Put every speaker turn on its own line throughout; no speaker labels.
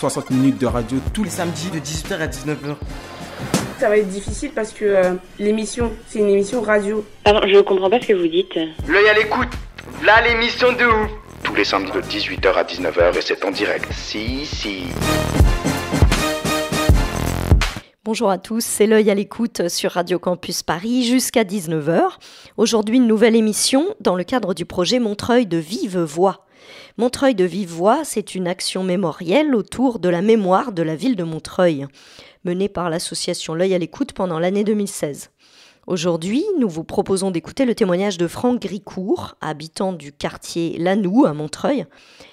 60 minutes de radio tous les
samedis de 18h à 19h.
Ça va être difficile parce que euh, l'émission, c'est une émission radio.
Pardon, je comprends pas ce que vous dites.
L'œil à l'écoute. Là, l'émission de ouf.
tous les samedis de 18h à 19h et c'est en direct. Si, si.
Bonjour à tous, c'est l'œil à l'écoute sur Radio Campus Paris jusqu'à 19h. Aujourd'hui, une nouvelle émission dans le cadre du projet Montreuil de vive voix. Montreuil de vive voix, c'est une action mémorielle autour de la mémoire de la ville de Montreuil, menée par l'association L'œil à l'écoute pendant l'année 2016. Aujourd'hui, nous vous proposons d'écouter le témoignage de Franck Gricourt, habitant du quartier Lanou à Montreuil,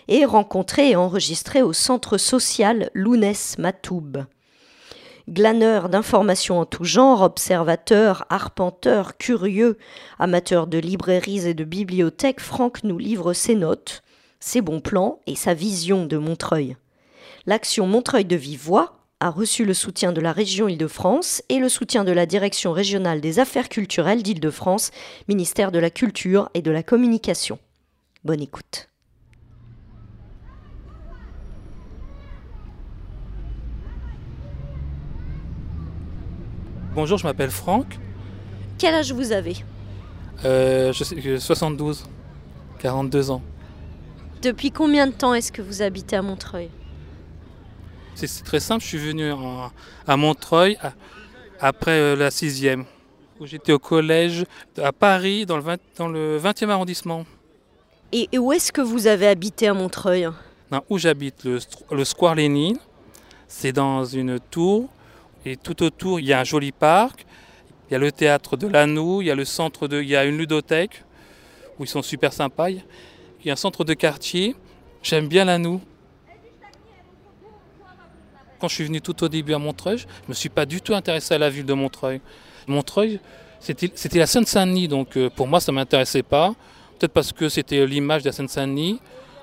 et rencontré et enregistré au centre social Lounès Matoub. Glaneur d'informations en tout genre, observateur, arpenteur, curieux, amateur de librairies et de bibliothèques, Franck nous livre ses notes, ses bons plans et sa vision de Montreuil. L'action Montreuil de vive voix a reçu le soutien de la région Île-de-France et le soutien de la Direction régionale des affaires culturelles d'Île-de-France, ministère de la Culture et de la Communication. Bonne écoute.
Bonjour, je m'appelle Franck.
Quel âge vous avez?
Euh, je sais, que 72, 42 ans.
Depuis combien de temps est-ce que vous habitez à Montreuil
C'est très simple, je suis venu en- à Montreuil à- après euh, la sixième, où j'étais au collège à Paris, dans le, 20 dans le 20e arrondissement.
Et et où est-ce que vous avez habité à Montreuil
Non, où j'habite, le, Square Lénine. C'est dans une tour, et tout autour, il y a un joli parc. Il y a le théâtre de Lanou, il y a le centre de, il y a une ludothèque, où ils sont super sympas. Il y a un centre de quartier. J'aime bien Lanou. Quand je suis venu tout au début à Montreuil, je ne me suis pas du tout intéressé à la ville de Montreuil. Montreuil, c'était la Seine-Saint-Denis, donc euh, pour moi, ça ne m'intéressait pas. Peut-être parce que c'était l'image de la Seine-Saint-Denis.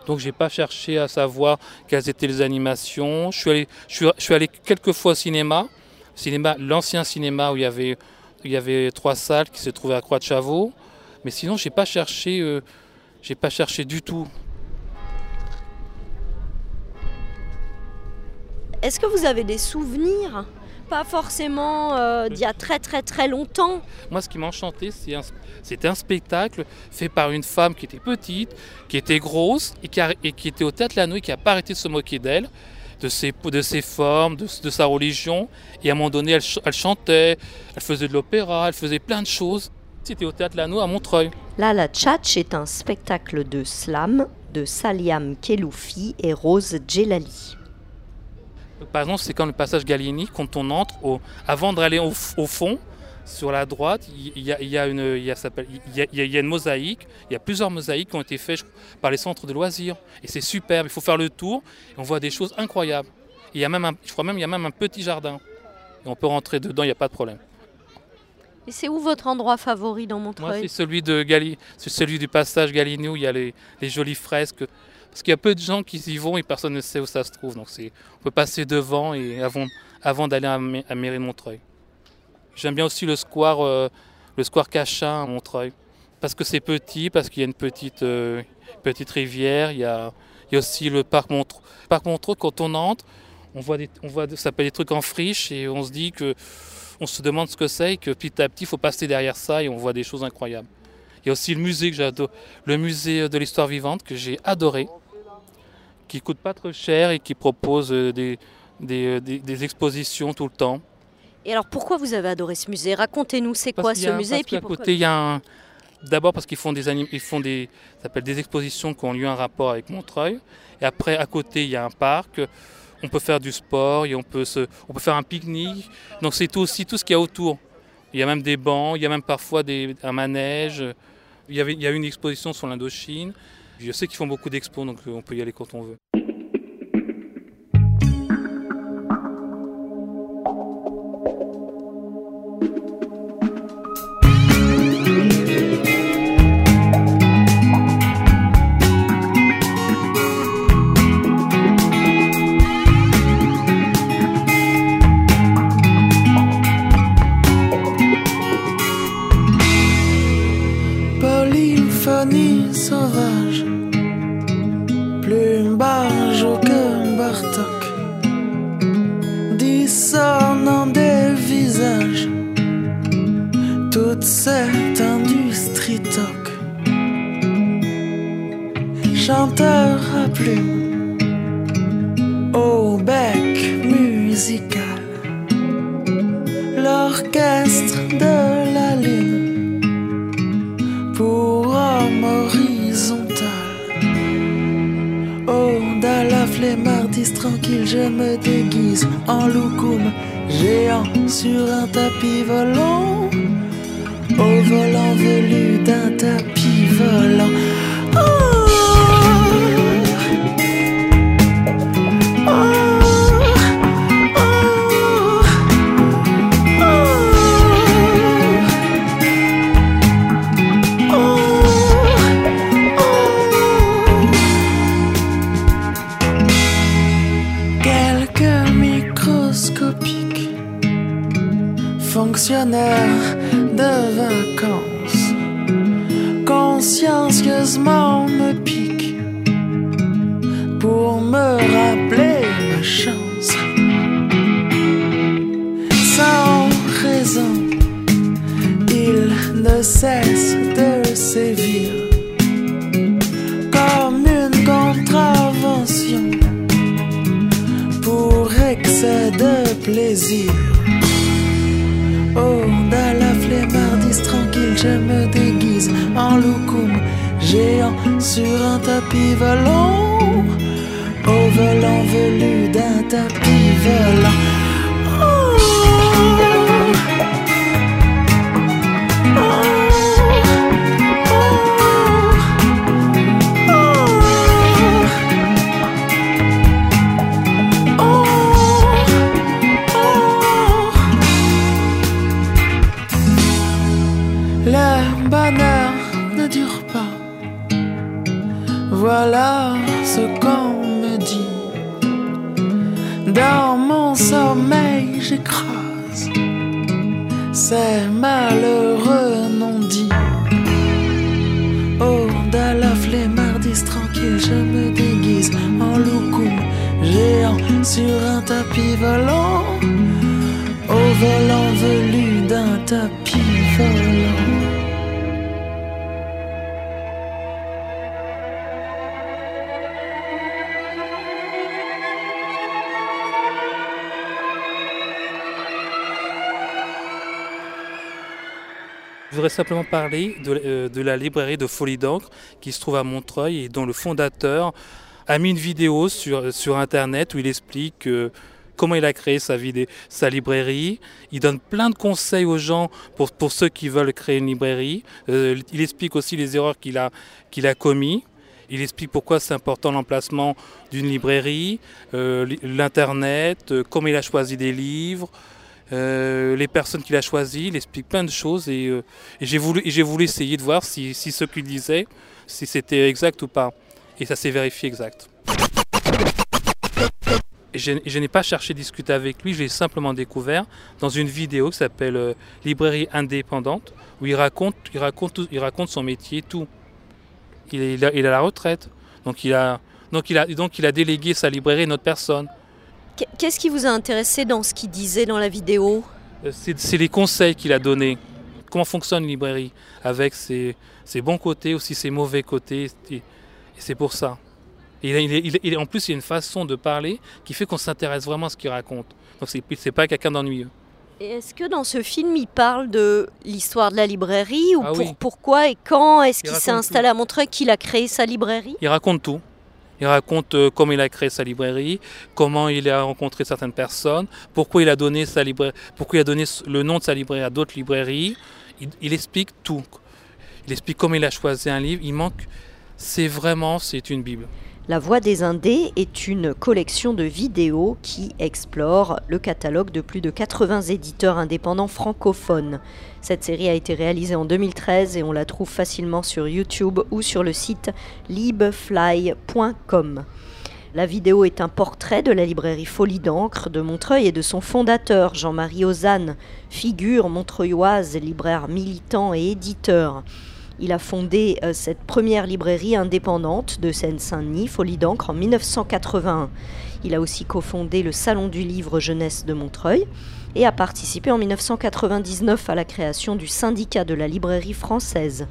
Donc j'ai pas cherché à savoir quelles étaient les animations. Je suis allé, je suis, je allé quelques fois au cinéma, cinéma, l'ancien cinéma où il y avait, trois salles qui se trouvaient à Croix de Chavaux. Mais sinon j'ai pas cherché, euh, j'ai pas cherché du tout.
Est-ce que vous avez des souvenirs? Pas forcément euh, d'il y a très très très longtemps.
Moi, ce qui m'a enchanté, c'est un- c'était un spectacle fait par une femme qui était petite, qui était grosse et qui, a- et qui était au théâtre Lannou et qui n'a pas arrêté de se moquer d'elle, de ses, de ses formes, de, de sa religion. Et à un moment donné, elle chantait, elle faisait de l'opéra, elle faisait plein de choses. C'était au théâtre Lannou à Montreuil.
Là, la Tchatch est un spectacle de slam de Saliam Keloufi et Rose Djelali.
Par exemple, c'est comme le passage Gallieni, quand on entre, au- avant d'aller au, au fond, sur la droite, il y, a- il y a une, il y a- s'appelle- il y a- il y a- il y a une mosaïque, il y a plusieurs mosaïques qui ont été faites par les centres de loisirs. Et c'est superbe, il faut faire le tour, et on voit des choses incroyables. Il y a même un, je crois même il y a même un petit jardin. Et on peut rentrer dedans, il n'y a pas de problème.
Et c'est où votre endroit favori dans
Moi,
Montreuil
c'est celui, de Gali, c'est celui du passage Gallieni où il y a les, les jolies fresques. Parce qu'il y a peu de gens qui y vont et personne ne sait où ça se trouve. Donc on peut passer devant et avant, avant d'aller à, à Mairie de Montreuil. J'aime bien aussi le square, euh, le square Cachin à Montreuil. Parce que c'est petit, parce qu'il y a une petite, euh, petite rivière. Il y, a, il y a aussi le parc Montreux. Le parc Montreux, quand on entre, on voit, des, on voit ça s'appelle des trucs en friche et on se dit que on se demande ce que c'est et que petit à petit, il faut passer derrière ça et on voit des choses incroyables. Il y a aussi le musée que j'adore, le musée de l'histoire vivante que j'ai adoré, qui coûte pas trop cher et qui propose euh, des, des, euh, des- des expositions tout le temps.
Et alors pourquoi vous avez adoré ce musée? Racontez-nous, c'est quoi ce
a-
musée
parce
puis pourquoi-
côté, il y a un. D'abord parce qu'ils font des anim- ils font des, ça s'appelle des expositions qui ont lieu en rapport avec Montreuil. Et après, à côté, il y a un parc. On peut faire du sport, et on peut se, on peut faire un pique-nique. Donc c'est aussi tout ce qu'il y a autour. Il y a même des bancs, il y a même parfois des, un manège. Il y, avait, il y a une exposition sur l'Indochine. Je sais qu'ils font beaucoup d'expos, donc euh, on peut y aller quand on veut.
Plume au bec musical. L'orchestre de la lune pour homme horizontal. Oh, dans la flemmardise tranquille, je me déguise en loukoum géant sur un tapis volant. Au volant velu d'un tapis volant. De vacances consciencieusement me piquent pour me rappeler ma chance. Sans raison, il ne cesse en loukoum géant sur un tapis volant. Au volant velu d'un tapis volant.
Parler de, euh, de la librairie de Folie d'encre qui se trouve à Montreuil et dont le fondateur a mis une vidéo sur, sur Internet où il explique euh, comment il a créé sa, vidé- sa librairie. Il donne plein de conseils aux gens pour, pour ceux qui veulent créer une librairie. Euh, il explique aussi les erreurs qu'il a, qu'il a commis. Il explique pourquoi c'est important l'emplacement d'une librairie, euh, li- l'Internet, euh, comment il a choisi des livres, euh, les personnes qu'il a choisies. Il explique plein de choses et, euh, j'ai voulu, voulu essayer de voir si, si ce qu'il disait, si c'était exact ou pas. Et ça s'est vérifié exact. Je, je n'ai pas cherché à discuter avec lui, je l'ai simplement découvert dans une vidéo qui s'appelle euh, Librairie indépendante, où il raconte, il raconte, il raconte son métier, tout. Il est, il, a, la retraite, donc il a, donc il a, donc il a délégué sa librairie à une autre personne.
Qu- Qu'est-ce qui vous a intéressé dans ce qu'il disait dans la vidéo?
Euh, C'est les conseils qu'il a donnés. Comment fonctionne une librairie? Avec ses, ses bons côtés, aussi ses mauvais côtés. Et, et c'est pour ça. Et il il il en plus, il y a une façon de parler qui fait qu'on s'intéresse vraiment à ce qu'il raconte. Donc c'est pas quelqu'un d'ennuyeux.
Est-ce que dans ce film, il parle de l'histoire de la librairie ou
Ah
pour-
oui.
pourquoi et quand? Est-ce
Il
qu'il s'est installé à Montreuil qu'il a créé sa librairie?
Il raconte tout. Il raconte euh, comment il a créé sa librairie, comment il a rencontré certaines personnes, pourquoi il a donné sa pourquoi il a donné le nom de sa librairie à d'autres librairies. Il, il explique tout. Il explique comment il a choisi un livre. Il manque. C'est vraiment, c'est une bible.
La Voix des Indés est une collection de vidéos qui explore le catalogue de plus de 80 éditeurs indépendants francophones. Cette série a été réalisée en 2013 et on la trouve facilement sur YouTube ou sur le site libfly.com. La vidéo est un portrait de la librairie Folie d'encre de Montreuil et de son fondateur Jean-Marie Ozanne, figure montreuilloise, libraire militant et éditeur. Il a fondé euh, cette première librairie indépendante de Seine-Saint-Denis, Folie d'encre, en 1981. Il a aussi cofondé le Salon du livre jeunesse de Montreuil et a participé en 1999 à la création du syndicat de la librairie française.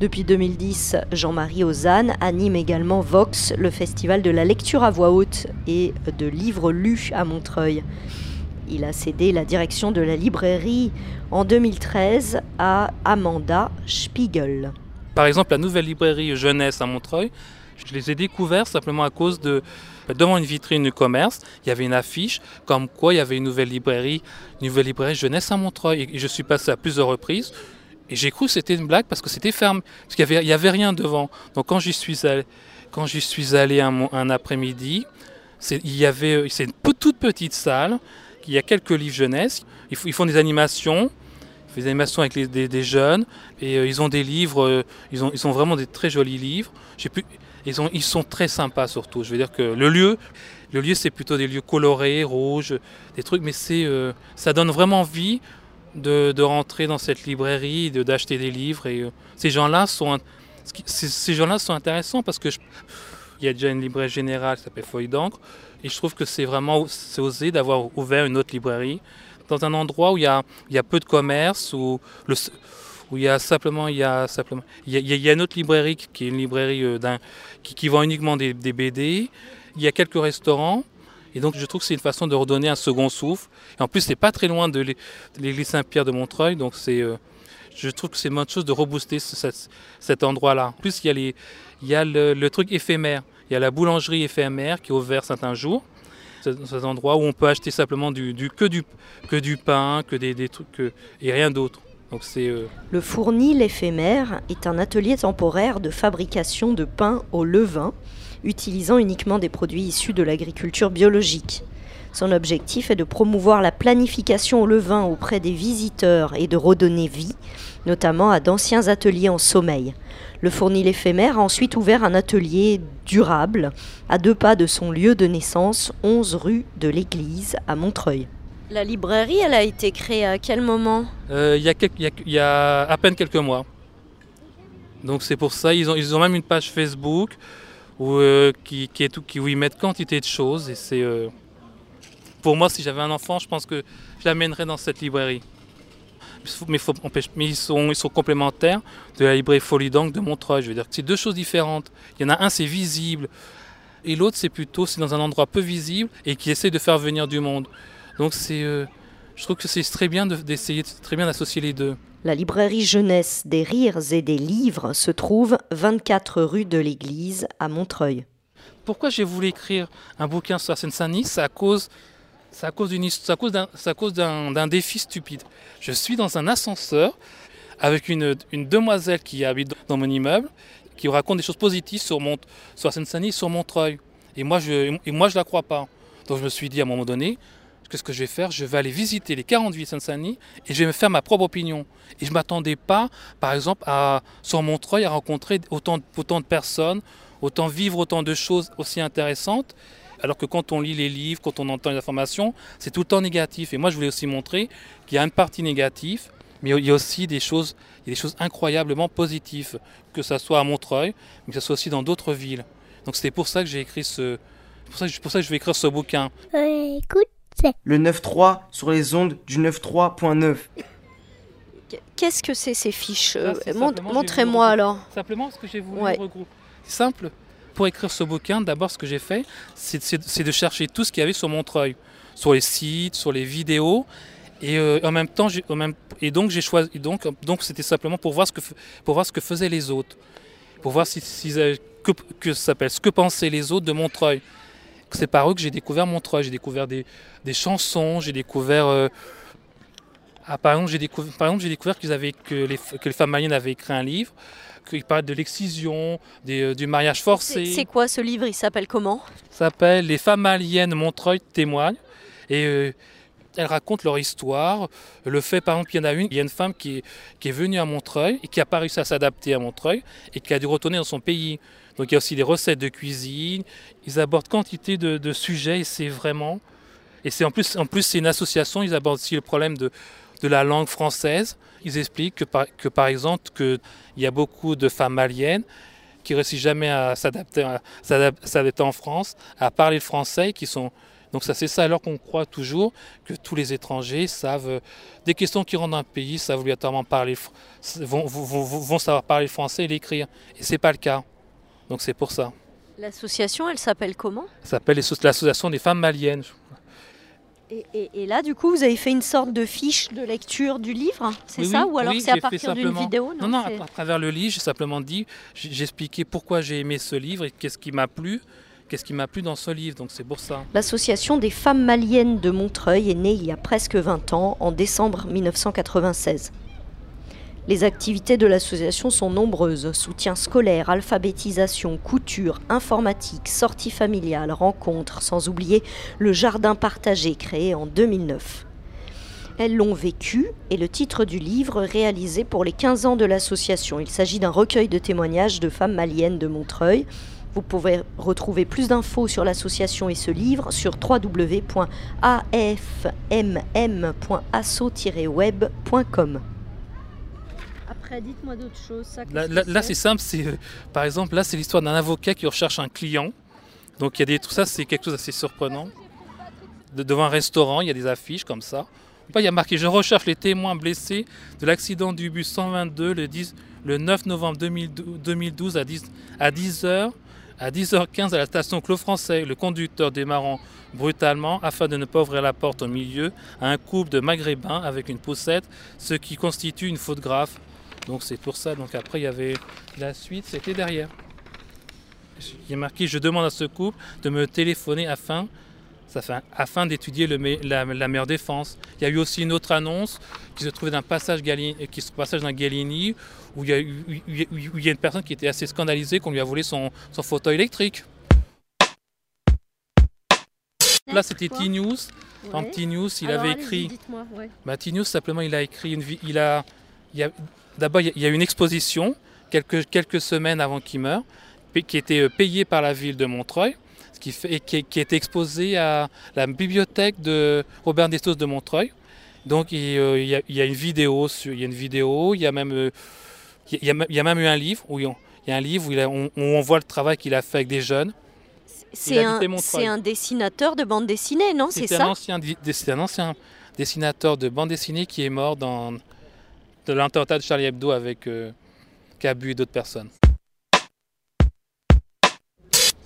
Depuis 2010, Jean-Marie Ozanne anime également Vox, le festival de la lecture à voix haute et de livres lus à Montreuil. Il a cédé la direction de la librairie en 2013 à Amanda Spiegel.
Par exemple, la nouvelle librairie jeunesse à Montreuil, je les ai découverts simplement à cause de devant une vitrine du commerce, il y avait une affiche comme quoi il y avait une nouvelle librairie, une nouvelle librairie jeunesse à Montreuil. Et je suis passé à plusieurs reprises et j'ai cru que c'était une blague parce que c'était fermé, parce qu'il n'y avait, rien devant. Donc quand j'y suis allé, quand j'y suis allé un, un après-midi, il y avait, c'est une toute petite salle, il y a quelques livres jeunesse, ils, font des animations, ils font des animations avec des, jeunes, et euh, ils ont des livres, euh, ils, ont, ils vraiment des très jolis livres. Ils, ont, ils sont très sympas surtout. Je veux dire que le lieu, le lieu c'est plutôt des lieux colorés, rouges, des trucs, mais euh, ça donne vraiment envie de, rentrer dans cette librairie, de, d'acheter des livres. Et ces gens-là sont, ces gens-là sont intéressants parce que il y a déjà une librairie générale qui s'appelle Feuille d'encre, et je trouve que c'est vraiment osé d'avoir ouvert une autre librairie dans un endroit où il y a, il y a peu de commerce, où où il y a simplement, il y a simplement, il y a, une autre librairie qui est une librairie euh, qui, vend uniquement des, BD. Il y a quelques restaurants. Et donc je trouve que c'est une façon de redonner un second souffle. Et en plus, c'est pas très loin de l'église Saint-Pierre de Montreuil, donc euh, je trouve que c'est une bonne chose de rebooster cet, endroit-là. En plus, il y a, les, il y a le, truc éphémère. Il y a la boulangerie éphémère qui est ouverte certains jours. Cet endroit où on peut acheter simplement du, que, du, que du pain, que des, trucs, et rien d'autre.
Euh... Le fournil éphémère est un atelier temporaire de fabrication de pain au levain, utilisant uniquement des produits issus de l'agriculture biologique. Son objectif est de promouvoir la planification au levain auprès des visiteurs et de redonner vie, notamment à d'anciens ateliers en sommeil. Le fournil éphémère a ensuite ouvert un atelier durable à deux pas de son lieu de naissance, 11 rue de l'Église à Montreuil. La librairie, elle a été créée à quel moment?
Euh, Il y, y, y, a à peine quelques mois. Donc c'est pour ça, ils ont, ils ont même une page Facebook où, euh, qui, qui, est tout, qui, où ils mettent quantité de choses. Et c'est, euh, pour moi, si j'avais un enfant, je pense que je l'amènerais dans cette librairie. Mais, faut, mais ils, sont, ils sont complémentaires de la librairie Folie d'Angle de Montreuil. Je veux dire que c'est deux choses différentes. Il y en a un, c'est visible. Et l'autre, c'est plutôt c'est dans un endroit peu visible et qui essaie de faire venir du monde. Donc c'est, euh, je trouve que c'est très bien d'essayer, très bien d'associer les deux.
La librairie jeunesse des rires et des livres se trouve 24 rue de l'Église à Montreuil.
Pourquoi j'ai voulu écrire un bouquin sur la Seine-Saint-Denis C'est à cause, c'est à cause d'une, à cause à cause d'un, défi stupide. Je suis dans un ascenseur avec une, une demoiselle qui habite dans mon immeuble, qui raconte des choses positives sur, mon, sur la Seine-Saint-Denis, sur Montreuil. Et moi, je, et moi, je la crois pas. Donc je me suis dit à un moment donné, qu'est-ce que je vais faire? Je vais aller visiter les 48 Saint-Denis et je vais me faire ma propre opinion. Et je ne m'attendais pas, par exemple, à, sur Montreuil, à rencontrer autant, autant de personnes, autant vivre autant de choses aussi intéressantes. Alors que quand on lit les livres, quand on entend les informations, c'est tout le temps négatif. Et moi, je voulais aussi montrer qu'il y a une partie négative, mais il y a aussi des choses, il y a des choses incroyablement positives, que ce soit à Montreuil, mais que ce soit aussi dans d'autres villes. Donc c'était pour ça que j'ai écrit ce, pour ça, pour ça que je vais écrire ce bouquin.
Euh, écoute.
Le 9.3 sur les ondes du 9.3.9.
Qu'est-ce que c'est ces fiches euh, Montrez-moi alors.
Simplement ce que j'ai voulu ouais. regrouper. C'est simple. Pour écrire ce bouquin, d'abord ce que j'ai fait, c'est de chercher tout ce qu'il y avait sur Montreuil, sur les sites, sur les vidéos, et euh, en même temps, et donc j'ai choisi, donc donc c'était simplement pour voir ce que pour voir ce que faisaient les autres, pour voir si, si que, que s'appelle ce que pensaient les autres de Montreuil c'est par eux que j'ai découvert Montreuil. J'ai découvert des, des chansons, j'ai découvert. Euh, ah, par exemple, j'ai découvert, qu'ils avaient, que, les, que les femmes maliennes avaient écrit un livre, qu'ils parlaient de l'excision, euh, du mariage forcé.
C'est quoi ce livre? Il s'appelle comment?
Ça s'appelle Les femmes maliennes Montreuil témoignent. Et euh, elles racontent leur histoire. Le fait, par exemple, il y en a une, il y a une femme qui est, qui est venue à Montreuil et qui n'a pas réussi à s'adapter à Montreuil et qui a dû retourner dans son pays. Donc il y a aussi des recettes de cuisine. Ils abordent quantité de, de sujets et c'est vraiment. Et c'est en plus, en plus c'est une association. Ils abordent aussi le problème de, de la langue française. Ils expliquent que par, que par exemple qu'il y a beaucoup de femmes maliennes qui ne réussissent jamais à s'adapter, à s'adapter en France, à parler le français, qui sont Donc ça c'est ça alors qu'on croit toujours que tous les étrangers savent euh, des questions qui rendent un pays, savent obligatoirement parler, vont, vont, vont savoir parler français et l'écrire. Et c'est pas le cas. Donc c'est pour ça.
L'association, elle s'appelle comment?
Elle s'appelle l'association des femmes maliennes.
Et, et, et, là, du coup, vous avez fait une sorte de fiche de lecture du livre, c'est oui, ça Ou alors
oui,
c'est à partir d'une vidéo
Non, non, non à, travers le livre, j'ai simplement dit, j'ai expliqué pourquoi j'ai aimé ce livre et qu'est-ce qui m'a plu qu'est-ce qui m'a plu dans ce livre, donc c'est pour ça.
L'association des femmes maliennes de Montreuil est née il y a presque 20 ans, en décembre 1996. Les activités de l'association sont nombreuses soutien scolaire, alphabétisation, couture, informatique, sorties familiales, rencontres, sans oublier le jardin partagé créé en 2009. Elles l'ont vécu et le titre du livre réalisé pour les 15 ans de l'association. Il s'agit d'un recueil de témoignages de femmes maliennes de Montreuil. Vous pouvez retrouver plus d'infos sur l'association et ce livre sur www.afmm.asso-web.com. Après, dites-moi d'autres choses. Ça,
là, là, là c'est simple. C'est, euh, par exemple, là, c'est l'histoire d'un avocat qui recherche un client. Donc, il y a des, tout ça, c'est quelque chose d'assez surprenant. De, devant un restaurant, il y a des affiches comme ça. Il y a marqué Je recherche les témoins blessés de l'accident du bus 122 le, 10, le 9 novembre 2012 à 10, à 10 heures à 10h15 à la station Clos Français, le conducteur démarrant brutalement afin de ne pas ouvrir la porte au milieu à un couple de maghrébins avec une poussette, ce qui constitue une faute grave. Donc c'est pour ça. Donc après il y avait la suite, c'était derrière. Il est marqué je demande à ce couple de me téléphoner afin afin d'étudier la, la, meilleure défense. Il y a eu aussi une autre annonce qui se trouvait d'un passage, Galini, qui se passage d'un Galini où il, y a, où, où il y a une personne qui était assez scandalisée qu'on lui a volé son, son fauteuil électrique. Là, c'était T-News. Ouais. En T-News, il
Alors,
avait écrit.
Ouais.
Bah, T-News, simplement, il a écrit une. Il a, il a, D'abord, il y a une exposition quelques, quelques semaines avant qu'il meure, qui était payée par la ville de Montreuil qui, fait, qui, qui est exposé à la bibliothèque de Robert Destos de Montreuil. Donc il, euh, il, y a, il, y a, une vidéo, sur, il y a une vidéo, il y a même, euh, il, y a, il y a même eu un livre où il y a un livre où, on, où on, voit le travail qu'il a fait avec des jeunes.
C'est un, un, dessinateur de bande dessinée, non C'est ça
un ancien, un ancien dessinateur de bande dessinée qui est mort dans de l'attentat de Charlie Hebdo avec euh, Cabu et d'autres personnes.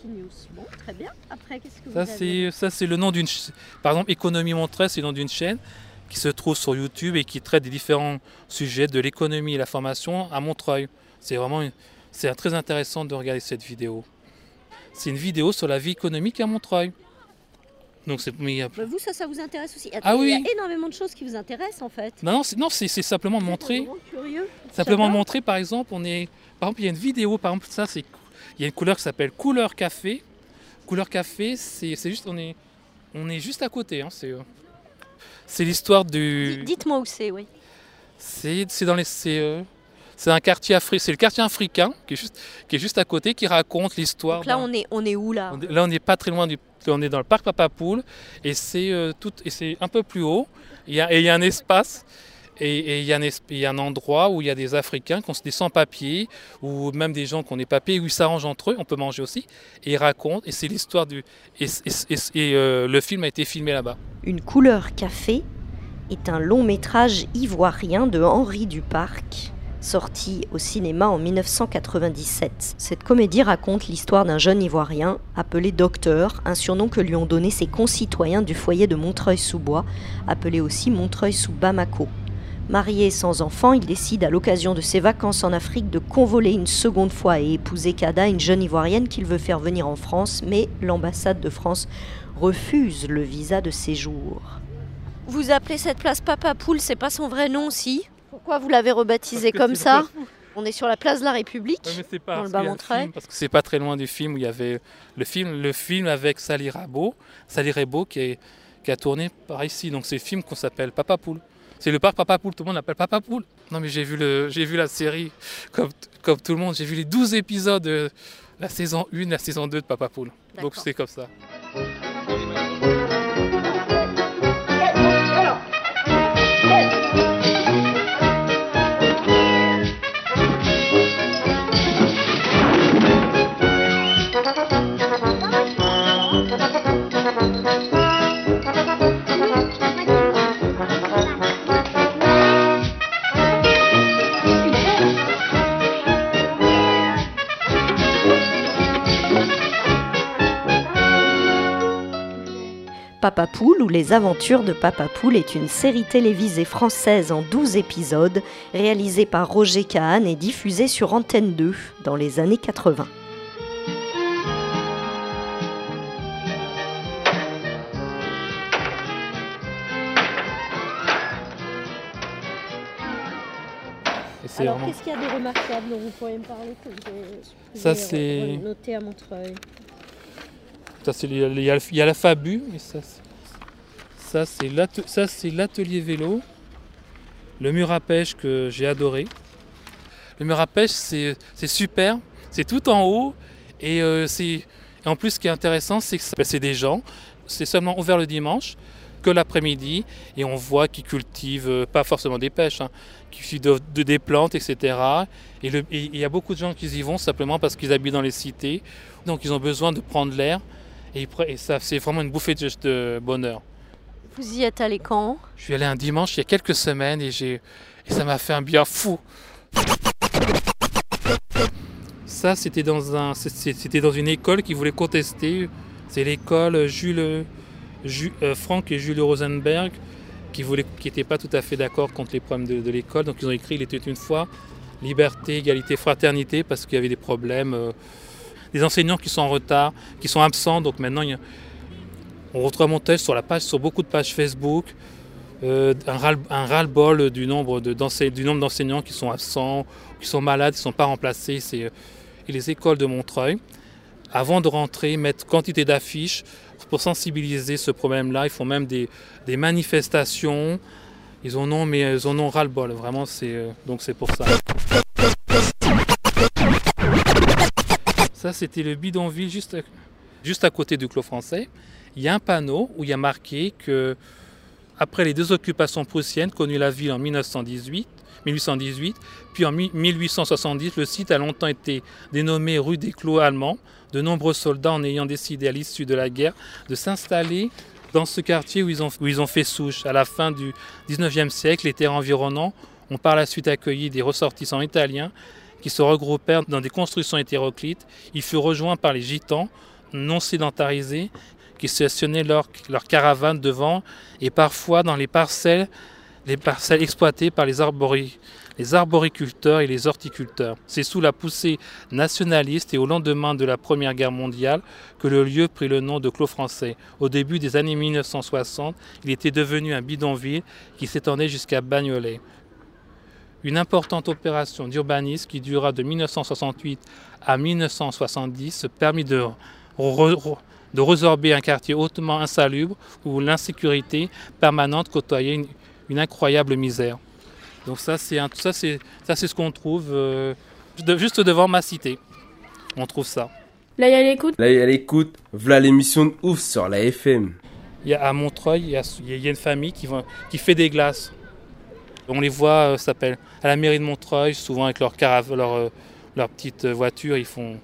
News. Bon, très bien. Après, qu'est-ce que
ça,
avez
Ça, c'est le nom d'une... Par exemple, Économie Montreuil, c'est le nom d'une chaîne qui se trouve sur YouTube et qui traite des différents sujets de l'économie et la formation à Montreuil. C'est vraiment... Une... C'est très intéressant de regarder cette vidéo. C'est une vidéo sur la vie économique à Montreuil. Donc c'est... Mais...
Bah vous, ça, ça vous intéresse aussi
Ah
Il
oui.
y a énormément de choses qui vous intéressent, en fait.
Non, non, c'est, non, c'est, c'est simplement de montrer...
Curieux.
Simplement montrer, par exemple, on est... Par exemple, il y a une vidéo, par exemple, ça, c'est il y a une couleur qui s'appelle couleur café. Couleur café, c'est juste, on est, on est juste à côté. Hein, c'est, c'est l'histoire du.
Dites-moi où c'est, oui.
C'est, c'est dans les, c'est, euh, c'est un quartier africain, c'est le quartier africain qui est juste, qui est juste à côté, qui raconte l'histoire.
Donc là, on est, on est où là?
On est, Là, on n'est pas très loin du, on est dans le parc Papapoule et c'est euh, un peu plus haut. Il y a, et il y a un espace. Et il y, a un endroit où il y a des Africains qui ont des sans-papiers, ou même des gens qui ont des papiers, où ils s'arrangent entre eux, on peut manger aussi, et ils racontent, et c'est l'histoire du... Et, et euh, le film a été filmé là-bas.
Une couleur café est un long métrage ivoirien de Henri Duparc, sorti au cinéma en 1997. Cette comédie raconte l'histoire d'un jeune ivoirien appelé Docteur, un surnom que lui ont donné ses concitoyens du foyer de Montreuil-sous-Bois, appelé aussi Montreuil-sous-Bamako. Marié sans enfant, il décide à l'occasion de ses vacances en Afrique de convoler une seconde fois et épouser Kada, une jeune ivoirienne qu'il veut faire venir en France, mais l'ambassade de France refuse le visa de séjour. Vous appelez cette place Papa Poule, c'est pas son vrai nom, si? Pourquoi vous l'avez rebaptisé comme ça On est sur la place de la République,
mais pas,
dans le bas Montreuil.
Parce que c'est pas très loin du film où il y avait le film, le film avec Sally Rabo, Sally Rabo qui, est, qui a tourné par ici. Donc c'est le film qu'on s'appelle Papa Poule. C'est le parc Papa Poule, tout le monde l'appelle Papa Poule. Non mais j'ai vu, le, j'ai vu la série comme, comme tout le monde, j'ai vu les 12 épisodes de la saison 1 et la saison 2 de Papa Poule. Donc c'est comme ça.
Papa Poule ou Les aventures de Papa Poule est une série télévisée française en 12 épisodes réalisée par Roger Kahn et diffusée sur Antenne 2 dans les années 80. Alors, qu'est-ce qu'il y a de remarquable dont vous pourriez me parler que
Ça, c'est.
noté à Montreuil
ça, c'est, il, y a, il y a la Fabu, et ça, c'est, l'atelier vélo. Le mur à pêche que j'ai adoré. Le mur à pêche, c'est, super. C'est tout en haut. Et, euh, et en plus, ce qui est intéressant, c'est que c'est des gens. C'est seulement ouvert le dimanche que l'après-midi et on voit qu'ils cultivent euh, pas forcément des pêches, hein, qui cultivent de, des plantes, etc. Et il y a beaucoup de gens qui y vont simplement parce qu'ils habitent dans les cités, donc ils ont besoin de prendre l'air et, et ça c'est vraiment une bouffée de, de, bonheur.
Vous y êtes allé quand?
Je suis allé un dimanche il y a quelques semaines et, j'ai, et ça m'a fait un bien fou. Ça c'était dans, un, c'était dans une école qui voulait contester, c'est l'école Jules euh, Franck et Jules Rosenberg qui n'étaient pas tout à fait d'accord contre les problèmes de, l'école. Donc ils ont écrit Il était une fois liberté, égalité, fraternité parce qu'il y avait des problèmes. Euh, des enseignants qui sont en retard, qui sont absents. Donc maintenant, on retrouve mon texte sur la page, sur beaucoup de pages Facebook. Euh, un ras-le-bol du nombre d'enseignants qui sont absents, qui sont malades, qui ne sont pas remplacés. C'est les écoles de Montreuil. Avant de rentrer, mettre quantité d'affiches pour sensibiliser ce problème-là. Ils font même des, manifestations. Ils en ont, mais ils en ont ras-le-bol. Vraiment, euh, donc c'est pour ça. Ça, c'était le bidonville juste à, côté du Clos français. Il y a un panneau où il y a marqué que après les deux occupations prussiennes connues la ville en 1918, 1818, puis en 1870, le site a longtemps été dénommé rue des Clos allemands de nombreux soldats en ayant décidé à l'issue de la guerre de s'installer dans ce quartier où ils, ont, où ils ont fait souche. À la fin du 19e siècle, les terrains environnants ont par la suite accueilli des ressortissants italiens qui se regroupèrent dans des constructions hétéroclites. Ils furent rejoints par les gitans non sédentarisés qui stationnaient leurs leur caravanes devant et parfois dans les parcelles, les parcelles exploitées par les arboriculteurs les arboriculteurs et les horticulteurs. C'est sous la poussée nationaliste et au lendemain de la Première Guerre mondiale que le lieu prit le nom de Clos français. Au début des années 1960, il était devenu un bidonville qui s'étendait jusqu'à Bagnolet. Une importante opération d'urbanisme qui dura de 1968 à 1970 permit de, de résorber un quartier hautement insalubre où l'insécurité permanente côtoyait une incroyable misère. Donc ça, c'est ça, c'est ça, c'est ce qu'on trouve euh, juste devant ma cité. On trouve ça.
Là, il y a l'écoute.
Là, il y a l'écoute. Voilà l'émission de ouf sur la FM.
Il y a à Montreuil, il y a, il y a une famille qui, va, qui fait des glaces. On les voit, euh, s'appelle à la mairie de Montreuil, souvent avec leur caravane, leur, euh, leur petite voiture, ils font.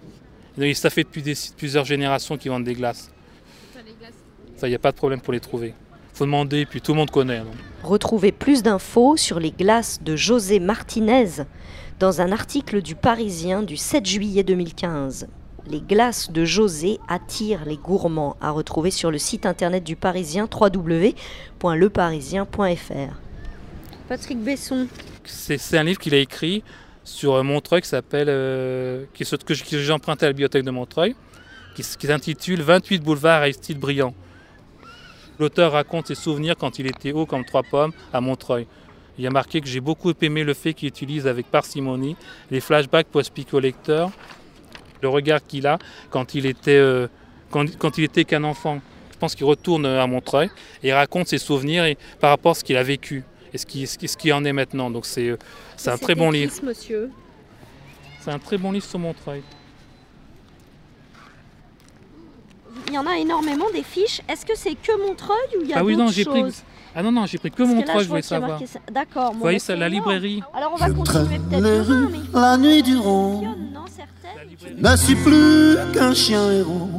Ça fait depuis plusieurs générations qu'ils vendent des glaces. Ça, il n'y a pas de problème pour les trouver faut demander, puis tout le monde connaît. Donc.
Retrouvez plus d'infos sur les glaces de José Martinez dans un article du Parisien du 7 juillet 2015. Les glaces de José attirent les gourmands à retrouver sur le site internet du Parisien www.leparisien.fr. Patrick Besson.
C'est un livre qu'il a écrit sur Montreuil qui s'appelle, euh, que j'ai emprunté à la bibliothèque de Montreuil, qui, s'intitule 28 boulevards Aristide Briand. L'auteur raconte ses souvenirs quand il était haut comme trois pommes à Montreuil. Il a marqué que j'ai beaucoup aimé le fait qu'il utilise avec parcimonie les flashbacks pour expliquer au lecteur le regard qu'il a quand il était, euh, quand, qu'un enfant. Je pense qu'il retourne à Montreuil et raconte ses souvenirs par rapport à ce qu'il a vécu et ce qui, ce qui en est maintenant. Donc c'est, euh, c'est un très bon livre. C'est un très bon livre sur Montreuil.
il y en a énormément des fiches. Est-ce que c'est que Montreuil ou il y a
ah oui,
non,
j'ai pris... Ah non, non, j'ai pris que Montreuil, je voulais savoir.
D'accord.
Vous voyez, c'est la librairie.
Alors on va continuer peut-être mais...
La nuit du rond. Je ne suis plus qu'un chien héros.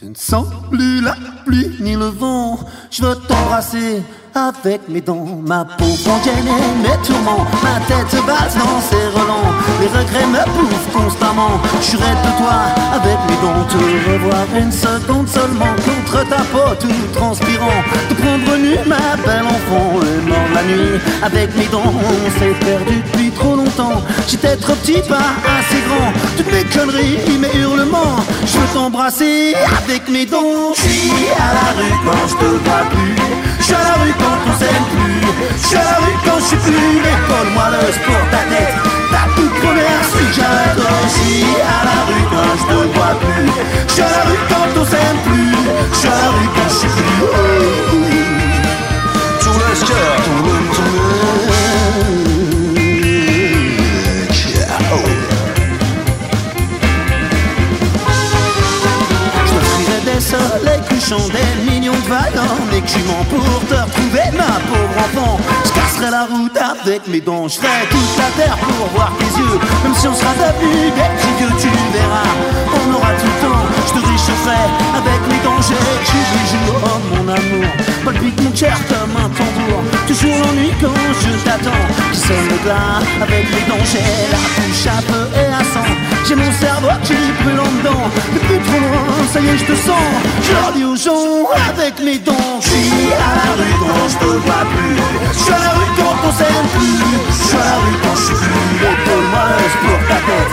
Je ne sens plus la pluie ni le vent. Je veux t'embrasser avec mes dents. Ma pauvre andienne et mes tourments, ma tête basse dans ses relents. Les regrets me bouffent constamment. Je suis de toi avec mes dents. Te revoir une seconde seulement contre ta peau tout transpirant. Te prendre nu, ma belle enfant, le mort la nuit avec mes dents. On s'est perdu depuis trop longtemps. J'étais trop petit, pas assez grand. Toutes mes conneries, mes hurlements. Je veux t'embrasser avec mes dents. Je suis à la rue quand je te vois plus. Je suis à la rue quand on s'aime plus. Je rue quand je suis plus. L'épaule moelleuse pour ta tête. Ta toute première suite, suis à la rue quand je te vois plus. Je rue quand on s'aime plus. Je rue quand je suis plus. Oh, oh. Tout le cœur, le, tout le. Soleils couchants, des millions de vagues en écumant pour te retrouver, ma pauvre enfant. Je casserai la route avec mes dents, je ferai toute la terre pour voir tes yeux. Même si on sera d'abus, des petits yeux, tu verras, on aura tout le temps. Avec mes dents, j'écris les jours, oh mon amour. Palpite mon cœur comme un tambour, toujours l'ennui quand je t'attends. Qui sonne le glas avec dents, j'ai la bouche à feu et à sang. J'ai mon cerveau qui brûle en dedans, depuis trop loin, ça y est, je te sens. Je leur dis aux gens avec mes dents, je suis à la rue quand je te vois plus. Je suis à la rue quand on s'aime plus. Je suis à la rue quand je suis plus. L'épaule molleuse pour ta tête,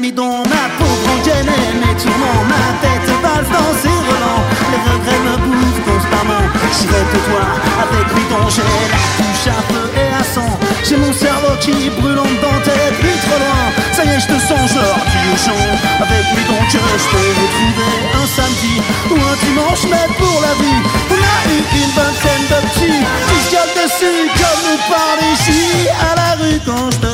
mes dons, ma pauvre andienne et mes tourments. Ma tête valse dans ses relents. Les regrets me bouffent constamment. Je de toi avec dons, j'ai la touche à feu et à sang. J'ai mon cerveau qui brûle en t'es plus trop loin. Ça y est, je te sens, dis aux gens. Avec dons que je peux retrouver un samedi ou un dimanche, mais pour la vie. On a eu une vingtaine de petits qui se dessus comme nous parler. Je suis à la rue quand je te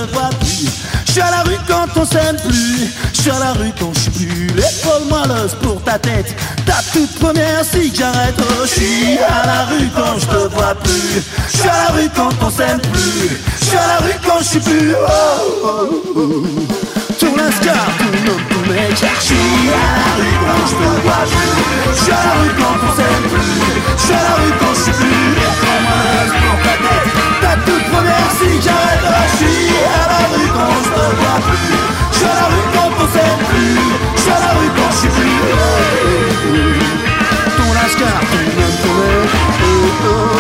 Je suis à la rue quand je suis plus. L'épaule moelleuse pour ta tête. Ta toute première si j'arrête. Oh, je suis à la rue quand je te vois plus. Je suis à la rue quand on s'aime plus. Je suis à la rue quand je suis plus. Oh, oh, oh. Tout le monde, tout mec. Suis à la rue quand je te vois la rue quand on s'aime plus. La rue quand je suis plus. L'épaule moelleuse pour ta tête. Toute première la rue quand je te vois plus. La rue quand on s'aime plus. La rue quand je suis plus. Ton lascar, oh.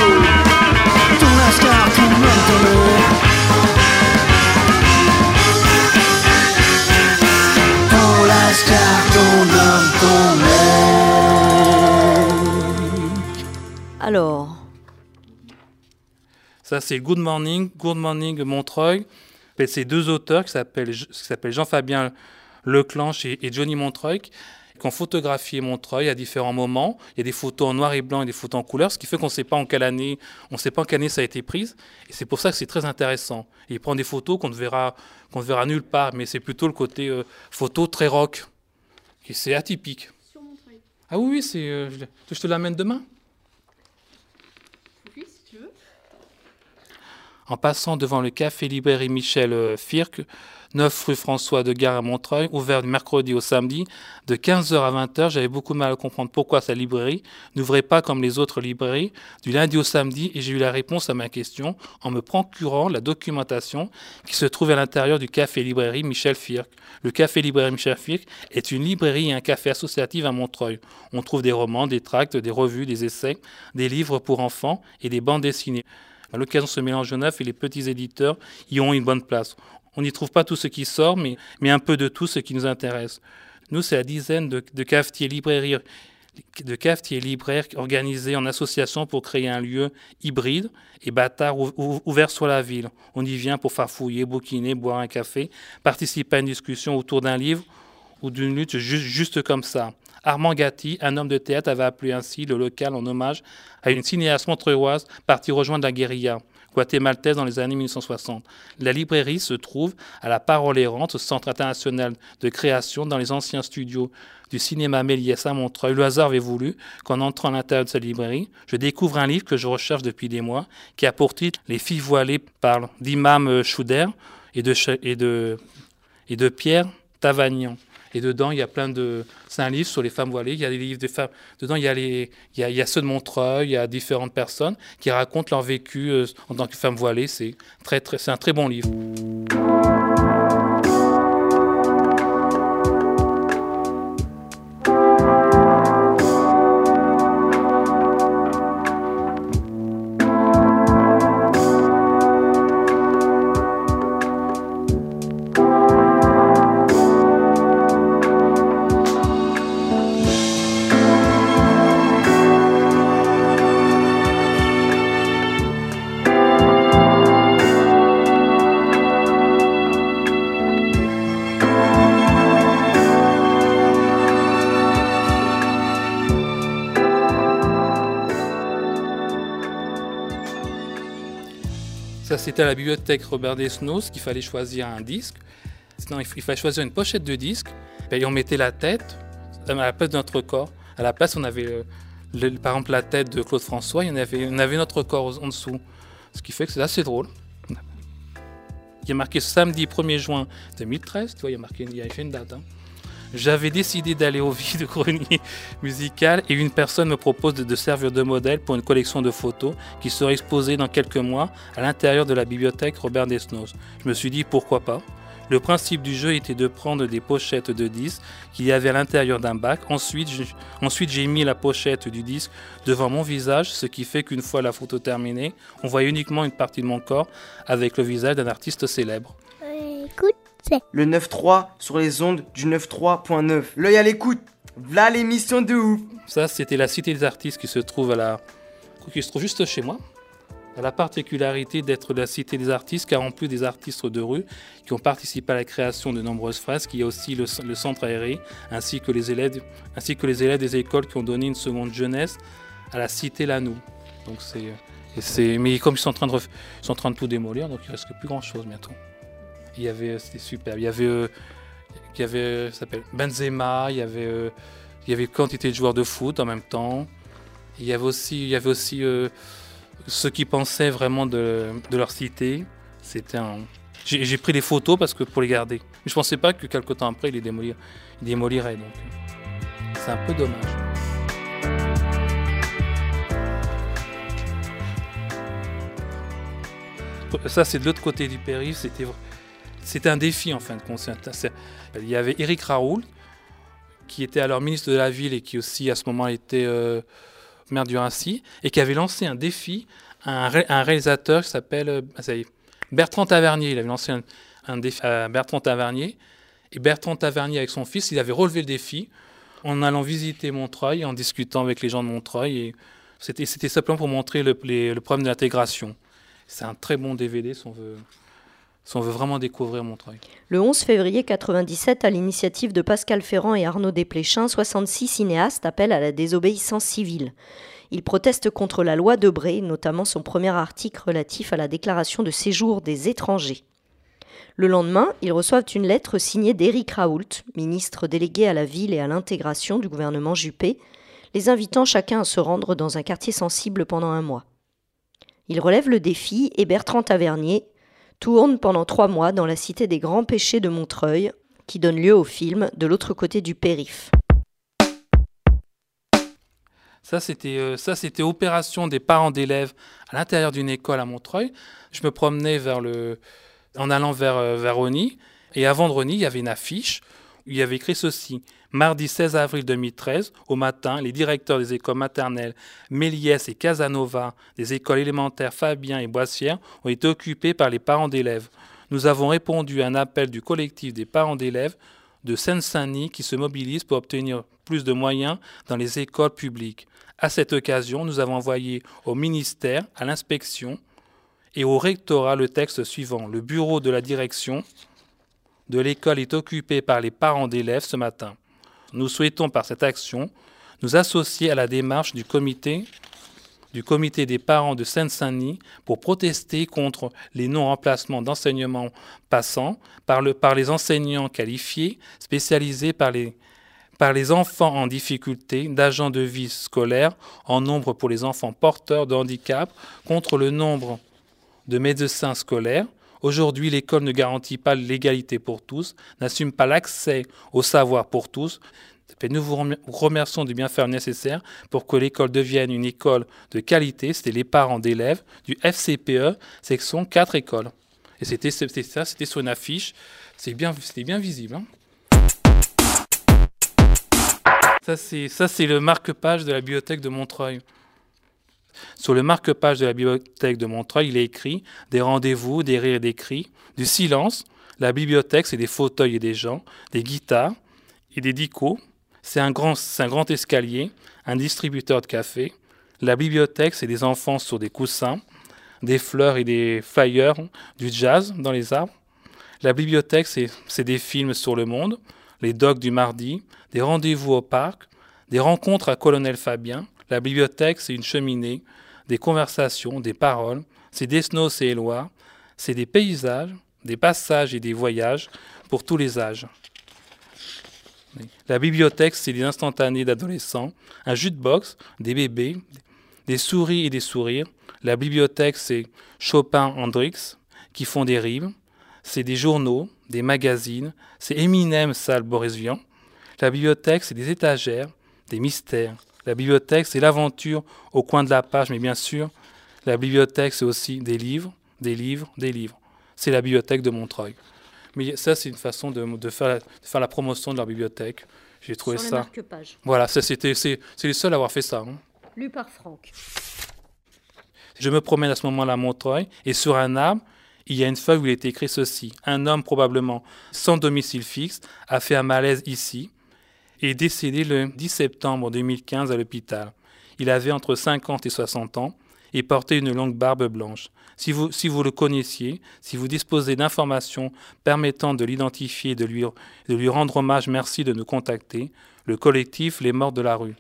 Alors,
Ça, c'est Good Morning, Good Morning Montreuil. Et C'est deux auteurs qui s'appellent Jean-Fabien Leclanche et, et Johnny Montreuil qui ont photographié Montreuil à différents moments. Il y a des photos en noir et blanc et des photos en couleur, ce qui fait qu'on ne sait pas en quelle année, on sait pas en quelle année ça a été prise. Et c'est pour ça que c'est très intéressant. Et il prend des photos qu'on ne verra, qu'on ne verra nulle part, mais c'est plutôt le côté euh, photo très rock, qui c'est atypique. Ah oui, oui, c'est, euh, je, je te l'amène demain.
Oui, si tu veux.
En passant devant le café librairie Michel euh, Firck, 9 rue François de Gare à Montreuil, ouvert du mercredi au samedi, de 15h à 20h. J'avais beaucoup mal à comprendre pourquoi sa librairie n'ouvrait pas comme les autres librairies du lundi au samedi et j'ai eu la réponse à ma question en me procurant la documentation qui se trouve à l'intérieur du café librairie Michel Firck. Le café librairie Michel Firck est une librairie et un café associatif à Montreuil. On trouve des romans, des tracts, des revues, des essais, des livres pour enfants et des bandes dessinées. À l'occasion de ce mélange neuf et les petits éditeurs y ont une bonne place. On n'y trouve pas tout ce qui sort, mais, un peu de tout ce qui nous intéresse. Nous, c'est la dizaine de, de cafetiers, librairies, de cafetiers libraires organisés en association pour créer un lieu hybride et bâtard ouvert sur la ville. On y vient pour farfouiller, bouquiner, boire un café, participer à une discussion autour d'un livre ou d'une lutte juste, comme ça. Armand Gatti, un homme de théâtre, avait appelé ainsi le local en hommage à une cinéaste montreuilloise partie rejoindre la guérilla guatémaltaise dans les années 1960. La librairie se trouve à la Parole errante, Centre international de création, dans les anciens studios du cinéma Méliès à Montreuil. Le hasard avait voulu qu'en entrant à l'intérieur de cette librairie, je découvre un livre que je recherche depuis des mois, qui a pour titre Les filles voilées par d'Imam Chouder et de, et de, et de Pierre Tavagnan. Et dedans, il y a plein de. C'est un livre sur les femmes voilées. Il y a des livres de femmes. Dedans, il y a, les... il y a, ceux de Montreuil, il y a différentes personnes qui racontent leur vécu euh, en tant que femmes voilées. C'est très, très... un très bon livre. À la bibliothèque Robert Desnos qu'il fallait choisir un disque. Sinon, il fallait choisir une pochette de disque. Et on mettait la tête à la place de notre corps. À la place, on avait, le, par exemple, la tête de Claude François. Y en avait, on avait notre corps en dessous. Ce qui fait que c'est assez drôle. Il y a marqué samedi 1er juin 2013. Tu vois, il y a marqué, il y a une date. Hein. J'avais décidé d'aller au vide-grenier musical et une personne me propose de, servir de modèle pour une collection de photos qui serait exposée dans quelques mois à l'intérieur de la bibliothèque Robert Desnos. Je me suis dit pourquoi pas? Le principe du jeu était de prendre des pochettes de disques qu'il y avait à l'intérieur d'un bac. Ensuite, j'ai mis la pochette du disque devant mon visage, ce qui fait qu'une fois la photo terminée, on voyait uniquement une partie de mon corps avec le visage d'un artiste célèbre.
Le 9-3 sur les ondes du 9-3.9. L'œil à l'écoute. Voilà l'émission de ouf.
Ça, c'était la Cité des artistes qui se trouve à la... qui se trouve juste chez moi. Elle a la particularité d'être la Cité des artistes, car en plus des artistes de rue qui ont participé à la création de nombreuses fresques, il y a aussi le, le centre aéré, ainsi que, les élèves, ainsi que les élèves des écoles qui ont donné une seconde jeunesse à la Cité Lanou. Donc c'est, mais comme ils sont en train de, ref... ils sont en train de tout démolir, donc il reste plus grand chose bientôt. Il y avait, c'était super. Il y avait, euh, il y avait, ça s'appelle Benzema. Il y avait, euh, il y avait quantité de joueurs de foot en même temps. Il y avait aussi, il y avait aussi euh, ceux qui pensaient vraiment de, leur cité. C'était un. J'ai pris des photos parce que pour les garder. Mais je pensais pas que quelque temps après, il les démolirait. Donc, c'est un peu dommage. Ça, c'est de l'autre côté du périph'. C'était un défi en fin de compte. Il y avait Éric Raoul, qui était alors ministre de la Ville et qui aussi à ce moment était euh, maire du Rincy, et qui avait lancé un défi à un, ré un réalisateur qui s'appelle euh, Bertrand Tavernier. Il avait lancé un, défi à Bertrand Tavernier. Et Bertrand Tavernier, avec son fils, il avait relevé le défi en allant visiter Montreuil, en discutant avec les gens de Montreuil. C'était simplement pour montrer le problème de l'intégration. C'est un très bon DVD, si on veut si on veut vraiment découvrir Montreuil.
Le 11 février 1997, à l'initiative de Pascal Ferrand et Arnaud Desplechin, 66 cinéastes appellent à la désobéissance civile. Ils protestent contre la loi Debré, notamment son premier article relatif à la déclaration de séjour des étrangers. Le lendemain, ils reçoivent une lettre signée d'Éric Raoult, ministre délégué à la ville et à l'intégration du gouvernement Juppé, les invitant chacun à se rendre dans un quartier sensible pendant un mois. Ils relèvent le défi et Bertrand Tavernier, tourne pendant trois mois dans la cité des grands péchés de Montreuil, qui donne lieu au film De l'autre côté du périph.
Ça, c'était euh, opération des parents d'élèves à l'intérieur d'une école à Montreuil. Je me promenais en allant vers, euh, vers et avant de Rony, il y avait une affiche il avait écrit ceci Mardi 16 avril 2013, au matin, les directeurs des écoles maternelles Méliès et Casanova, des écoles élémentaires Fabien et Boissière, ont été occupés par les parents d'élèves. Nous avons répondu à un appel du collectif des parents d'élèves de Seine-Saint-Denis qui se mobilise pour obtenir plus de moyens dans les écoles publiques. À cette occasion, nous avons envoyé au ministère, à l'inspection et au rectorat le texte suivant. Le bureau de la direction de l'école est occupé par les parents d'élèves ce matin. Nous souhaitons par cette action nous associer à la démarche du comité du comité des parents de Seine-Saint-Denis pour protester contre les non-remplacements par, le, par les enseignants qualifiés spécialisés par les, par les enfants en difficulté d'agents de vie scolaire en nombre pour les enfants porteurs de handicap contre le nombre de médecins scolaires. Aujourd'hui, l'école ne garantit pas l'égalité pour tous, n'assume pas l'accès au savoir pour tous, nous vous remercions du bien faire nécessaire pour que l'école devienne une école de qualité. C'était les parents d'élèves du FCPE, section 4 écoles. Et c'était ça, c'était sur une affiche. C'était bien, bien visible. Hein. Ça, c'est le marque-page de la bibliothèque de Montreuil. Sur le marque-page de la bibliothèque de Montreuil, il est écrit des rendez-vous, des rires et des cris, du silence. La bibliothèque, c'est des fauteuils et des gens, des guitares et des dicos, c'est un, grand, un grand escalier, un distributeur de café. La bibliothèque, c'est des enfants sur des coussins, des fleurs et des flyers, du jazz dans les arbres. La bibliothèque, c'est des films sur le monde, les docs du mardi, des rendez-vous au parc, des rencontres à Colonel Fabien. La bibliothèque, c'est une cheminée, des conversations, des paroles, c'est des snows et Éloi, c'est des paysages, des passages et des voyages pour tous les âges. La bibliothèque, c'est des instantanés d'adolescents, un jus-de-box, des bébés, des souris et des sourires. La bibliothèque, c'est Chopin Hendrix qui font des rimes. C'est des journaux, des magazines. C'est Eminem, Sal Boris Vian. La bibliothèque, c'est des étagères, des mystères. La bibliothèque, c'est l'aventure au coin de la page, mais bien sûr, la bibliothèque, c'est aussi des livres, des livres, des livres. C'est la bibliothèque de Montreuil. Mais ça, c'est une façon de, de, faire la, de, faire la, promotion de leur bibliothèque. J'ai trouvé
Sur
ça.
Les
voilà, ça c'était, c'est, c'est les seuls à avoir fait ça. Hein.
Lu par Franck.
Je me promène à ce moment-là à Montreuil et sur un arbre, il y a une feuille où il est écrit ceci. Un homme probablement sans domicile fixe a fait un malaise ici est décédé le 10 septembre 2015 à l'hôpital. Il avait entre 50 et 60 ans et portait une longue barbe blanche. Si vous, si vous le connaissiez, si vous disposez d'informations permettant de l'identifier et de lui, de lui rendre hommage, merci de nous contacter. Le collectif Les Morts de la rue.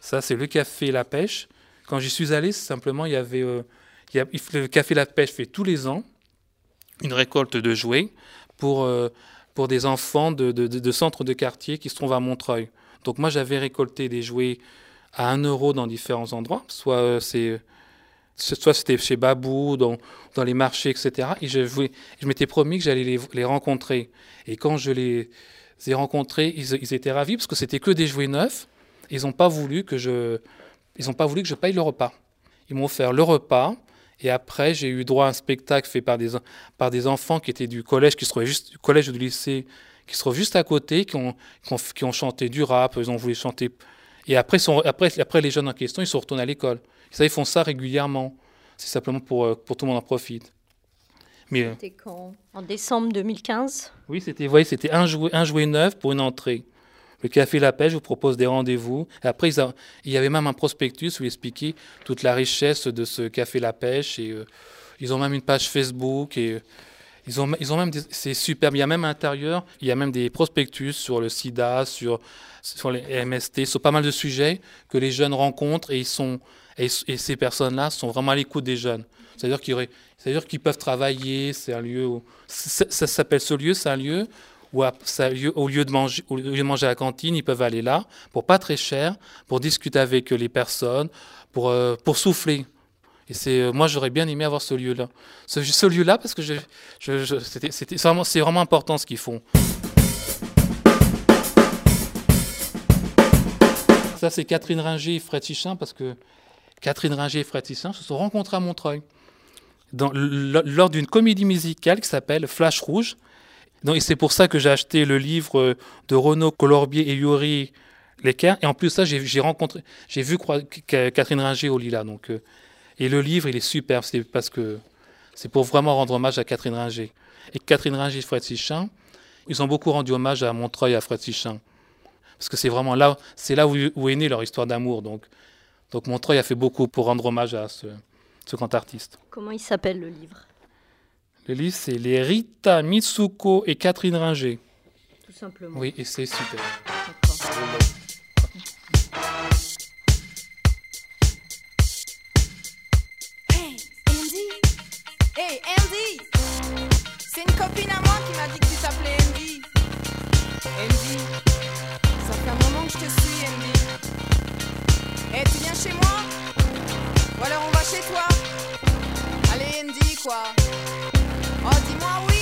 Ça, c'est le café La Pêche. Quand j'y suis allé, simplement, il y avait. Euh, le café La Pêche fait tous les ans une récolte de jouets pour, euh, pour des enfants de, de, centres de quartier qui se trouvent à Montreuil. Donc, moi, j'avais récolté des jouets à 1 euro dans différents endroits. Soit euh, c'est soit c'était chez Babou, dans, dans les marchés, etc. Et je, je m'étais promis que j'allais les, les, rencontrer. Et quand je les ai rencontrés, ils, ils étaient ravis parce que c'était que des jouets neufs. Ils n'ont pas pas voulu que je paye le repas. Ils m'ont offert le repas. Et après, j'ai eu droit à un spectacle fait par des, par des enfants qui étaient du collège, qui se trouvaient juste, du collège ou du lycée, qui se trouvent juste à côté, qui ont, qui ont, qui ont chanté du rap, ils ont voulu chanter et après, sont, après, après, les jeunes en question, ils se retournent à l'école. Ça, ils font ça régulièrement. C'est simplement pour, euh, pour tout le monde en profite.
C'était quand? En décembre 2015
Oui, c'était voyez, c'était un jouet, un jouet neuf pour une entrée. Le Café La Pêche vous propose des rendez-vous. Après, ils il y avait même un prospectus où il expliquait toute la richesse de ce Café La Pêche. Et, euh, ils ont même une page Facebook. Et, ils ont, ils ont même, c'est superbe. Il y a même à l'intérieur, il y a même des prospectus sur le SIDA, sur, sur les MST, sur pas mal de sujets que les jeunes rencontrent et ils sont, et, ces personnes-là sont vraiment à l'écoute des jeunes. C'est-à-dire qu'ils, c'est-à-dire qu'ils peuvent travailler. C'est un lieu où, ça s'appelle ce lieu, c'est un lieu lieu, au, lieu de manger, à la cantine, ils peuvent aller là pour pas très cher, pour discuter avec les personnes, pour, euh, pour souffler. Et c'est, euh, moi, j'aurais bien aimé avoir ce lieu-là. Ce, ce lieu-là, parce que je, je, je, c'est, vraiment, important ce qu'ils font. Ça, c'est Catherine Ringer et Fred Tichin, parce que Catherine Ringer et Fred Tichin se sont rencontrés à Montreuil lors d'une comédie musicale qui s'appelle Flash Rouge. Donc, c'est pour ça que j'ai acheté le livre de Renaud Colorbier et Yuri Lecker. Et en plus, ça, j'ai, rencontré, j'ai vu Catherine Ringer au Lila. Donc, euh, et le livre, il est superbe, c'est parce que c'est pour vraiment rendre hommage à Catherine Ringer. Et Catherine Ringer et Fred Sichin, Ils ont beaucoup rendu hommage à Montreuil et à Fred Sichin. Parce que c'est vraiment là, c'est là où, où, est née leur histoire d'amour. Donc, donc Montreuil a fait beaucoup pour rendre hommage à ce, ce grand artiste.
Comment il s'appelle le livre?
Le livre, c'est Les Rita Mitsuko et Catherine Ringer.
Tout simplement.
Oui, et c'est super.
Hey, Andy Hey, Andy C'est une copine à moi qui m'a dit que tu t'appelais Andy. Andy, ça fait un moment que je te suis, Andy. Eh, tu viens chez moi Ou alors on va chez toi Allez, Andy, quoi. Oh, dis-moi oui.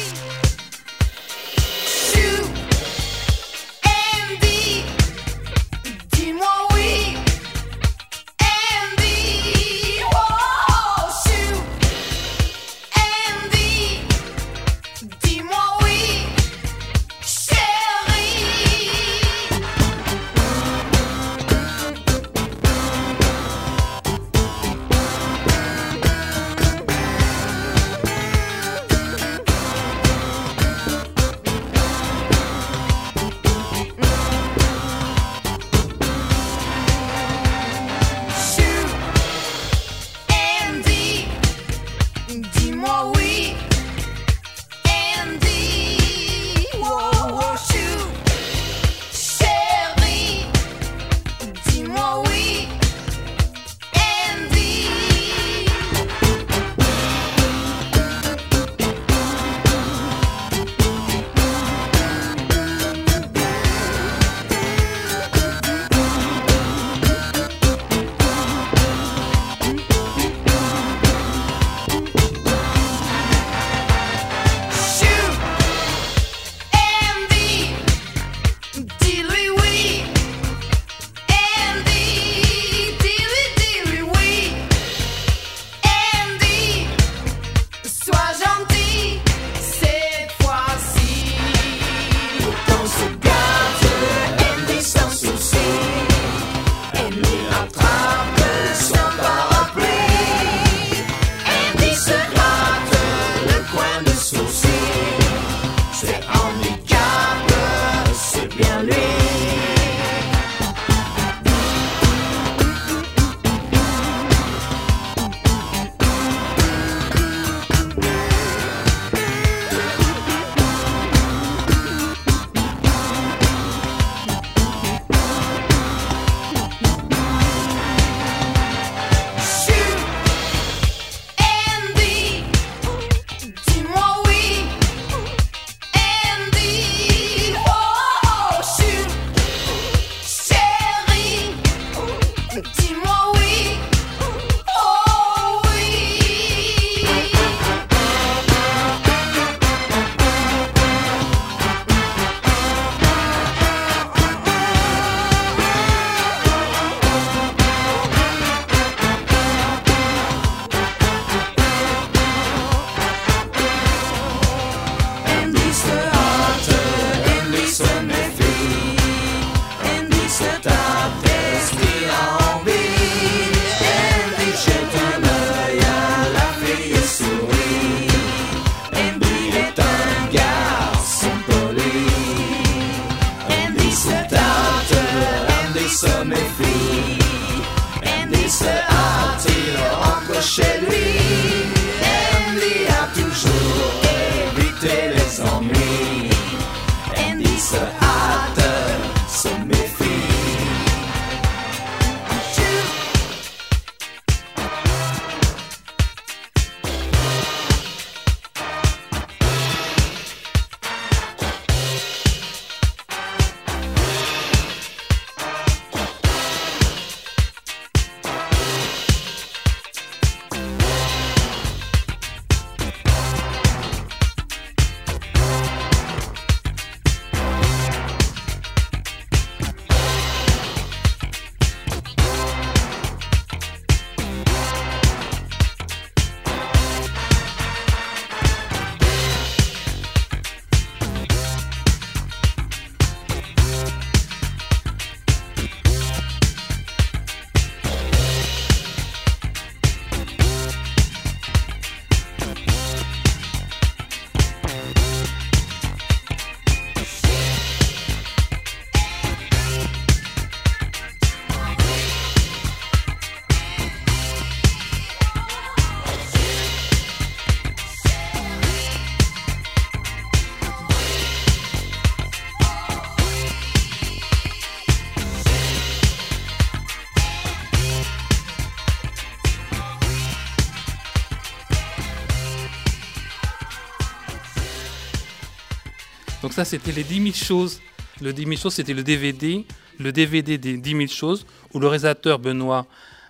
Donc ça, c'était les 10 000 choses. Le 10 000 choses, c'était le DVD, le DVD des 10 000 choses, où le réalisateur Benoît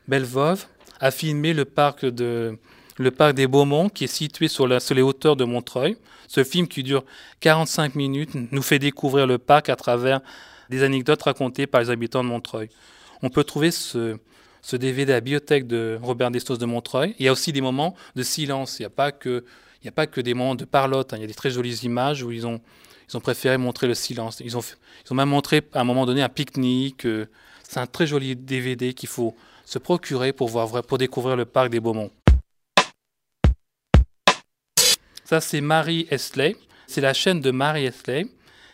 Belvove a filmé le parc, de, le parc des Beaumont, qui est situé sur, la, sur les hauteurs de Montreuil. Ce film qui dure 45 minutes nous fait découvrir le parc à travers des anecdotes racontées par les habitants de Montreuil. On peut trouver ce, ce DVD à la bibliothèque de Robert Destos de Montreuil. Il y a aussi des moments de silence. Il n'y a pas que il n'y a pas que des moments de parlotte. hein. Il y a des très jolies images où ils ont, ils ont préféré montrer le silence. Ils ont, même montré à un moment donné un pique-nique. euh, C'est un très joli DVD qu'il faut se procurer pour découvrir le parc des Beaumont. Ça, c'est Marie Esley. C'est la chaîne de Marie Esley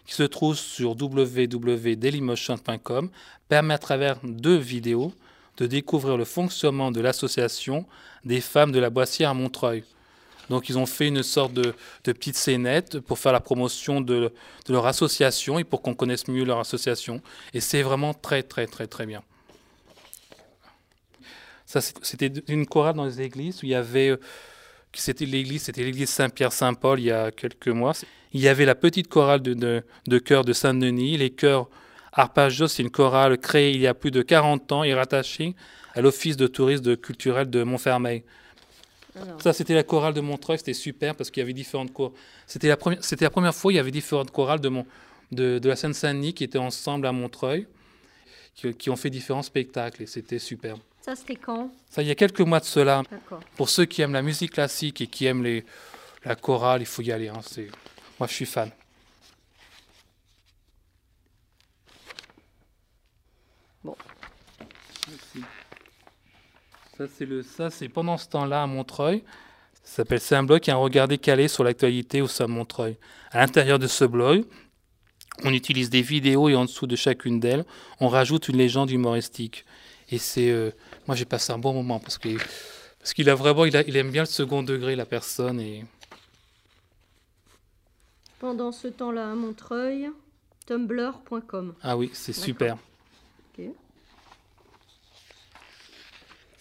qui se trouve sur www.dailymotion.com. Permet à travers deux vidéos de découvrir le fonctionnement de l'association des femmes de la Boissière à Montreuil. Donc ils ont fait une sorte de, petite scénette pour faire la promotion de, leur association et pour qu'on connaisse mieux leur association. Et c'est vraiment très très très très bien. Ça, c'était une chorale dans les églises où il y avait, euh, c'était l'église, c'était l'église Saint-Pierre-Saint-Paul il y a quelques mois. Il y avait la petite chorale de, de, de chœur de Saint-Denis, les chœurs Arpajos, c'est une chorale créée il y a plus de 40 ans et rattachée à l'office de tourisme culturel de Montfermeil. Ça, c'était la chorale de Montreuil, c'était super parce qu'il y avait différentes chorales. C'était la première, c'était la première fois où il y avait différentes chorales de, Mon- de, de la Seine-Saint-Denis qui étaient ensemble à Montreuil, qui, qui ont fait différents spectacles et c'était super.
Ça, c'était quand?
Ça, il y a quelques mois de cela.
D'accord.
Pour ceux qui aiment la musique classique et qui aiment les, la chorale, il faut y aller. hein, c'est- Moi, je suis fan.
Bon.
Ça, c'est le, ça, c'est pendant ce temps-là à Montreuil. Ça s'appelle C'est un blog qui a un regard décalé sur l'actualité au sein de Montreuil. À l'intérieur de ce blog, on utilise des vidéos et en dessous de chacune d'elles, on rajoute une légende humoristique. Et c'est, euh, moi, j'ai passé un bon moment parce que parce qu'il a vraiment, il, a- il aime bien le second degré la personne et
Pendant ce temps-là à Montreuil, tumblr.com.
ah oui, c'est super.